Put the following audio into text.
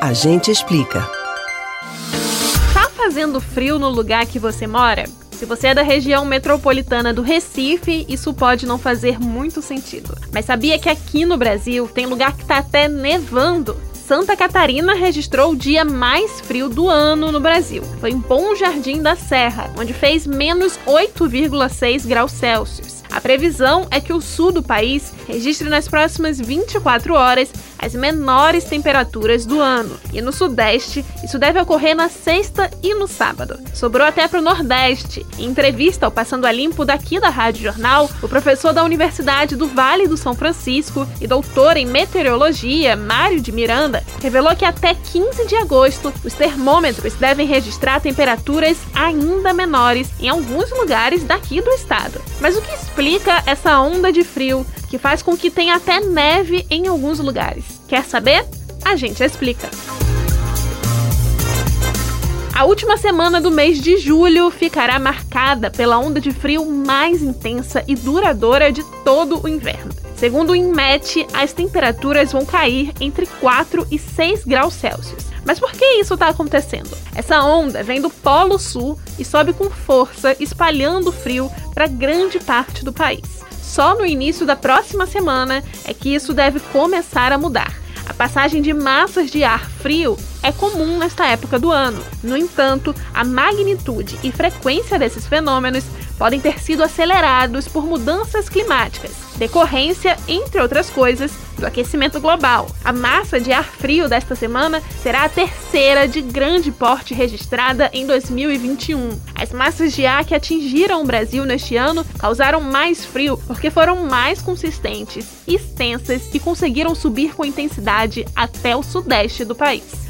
A gente explica. Tá fazendo frio no lugar que você mora? Se você é da região metropolitana do Recife, isso pode não fazer muito sentido. Mas sabia que aqui no Brasil tem lugar que tá até nevando? Santa Catarina registrou o dia mais frio do ano no Brasil. Foi em Bom Jardim da Serra, onde fez menos 8,6 graus Celsius. A previsão é que o sul do país registre nas próximas 24 horas as menores temperaturas do ano. E no Sudeste, isso deve ocorrer na sexta e no sábado. Sobrou até para o Nordeste. Em entrevista ao Passando a Limpo daqui da Rádio Jornal, o professor da Universidade do Vale do São Francisco e doutor em meteorologia, Mário de Miranda, revelou que até 15 de agosto os termômetros devem registrar temperaturas ainda menores em alguns lugares daqui do estado. Mas o que explica essa onda de frio que faz com que tenha até neve em alguns lugares. Quer saber? A gente explica. A última semana do mês de julho ficará marcada pela onda de frio mais intensa e duradoura de todo o inverno. Segundo o INMET, as temperaturas vão cair entre 4 e 6 graus Celsius. Mas por que isso está acontecendo? Essa onda vem do Polo Sul e sobe com força, espalhando frio para grande parte do país. Só no início da próxima semana é que isso deve começar a mudar. A passagem de massas de ar frio é comum nesta época do ano. No entanto, a magnitude e frequência desses fenômenos podem ter sido acelerados por mudanças climáticas, decorrência, entre outras coisas, do aquecimento global. A massa de ar frio desta semana será a terceira de grande porte registrada em 2021. As massas de ar que atingiram o Brasil neste ano causaram mais frio porque foram mais consistentes, extensas e conseguiram subir com intensidade até o sudeste do país.